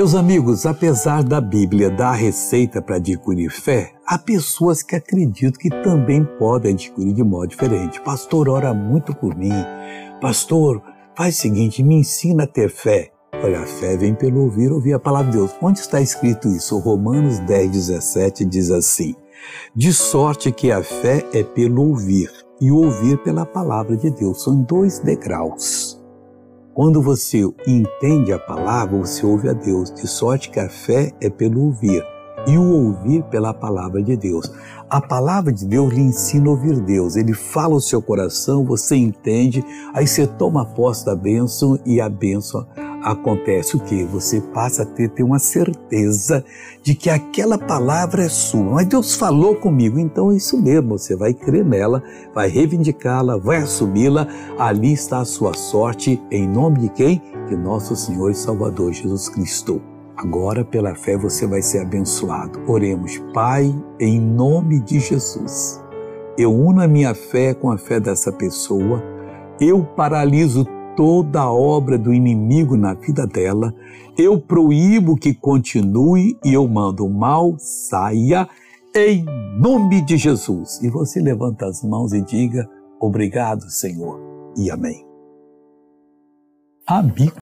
Meus amigos, apesar da Bíblia dar a receita para adquirir fé, há pessoas que acreditam que também podem adquirir de modo diferente. Pastor, ora muito por mim. Pastor, faz o seguinte, me ensina a ter fé. Olha, a fé vem pelo ouvir, ouvir a palavra de Deus. Onde está escrito isso? Romanos 10, 17 diz assim: De sorte que a fé é pelo ouvir, e ouvir pela palavra de Deus. São dois degraus. Quando você entende a palavra, você ouve a Deus, de sorte que a fé é pelo ouvir e o ouvir pela palavra de Deus. A palavra de Deus lhe ensina a ouvir Deus, ele fala o seu coração, você entende, aí você toma posse da bênção e a bênção acontece o que? Você passa a ter, ter uma certeza de que aquela palavra é sua. Mas Deus falou comigo, então é isso mesmo. Você vai crer nela, vai reivindicá-la, vai assumi-la. Ali está a sua sorte, em nome de quem? De nosso Senhor e Salvador Jesus Cristo. Agora, pela fé, você vai ser abençoado. Oremos, Pai, em nome de Jesus. Eu uno a minha fé com a fé dessa pessoa. Eu paraliso toda a obra do inimigo na vida dela, eu proíbo que continue e eu mando o mal saia em nome de Jesus. E você levanta as mãos e diga: Obrigado, Senhor, e amém. Amigo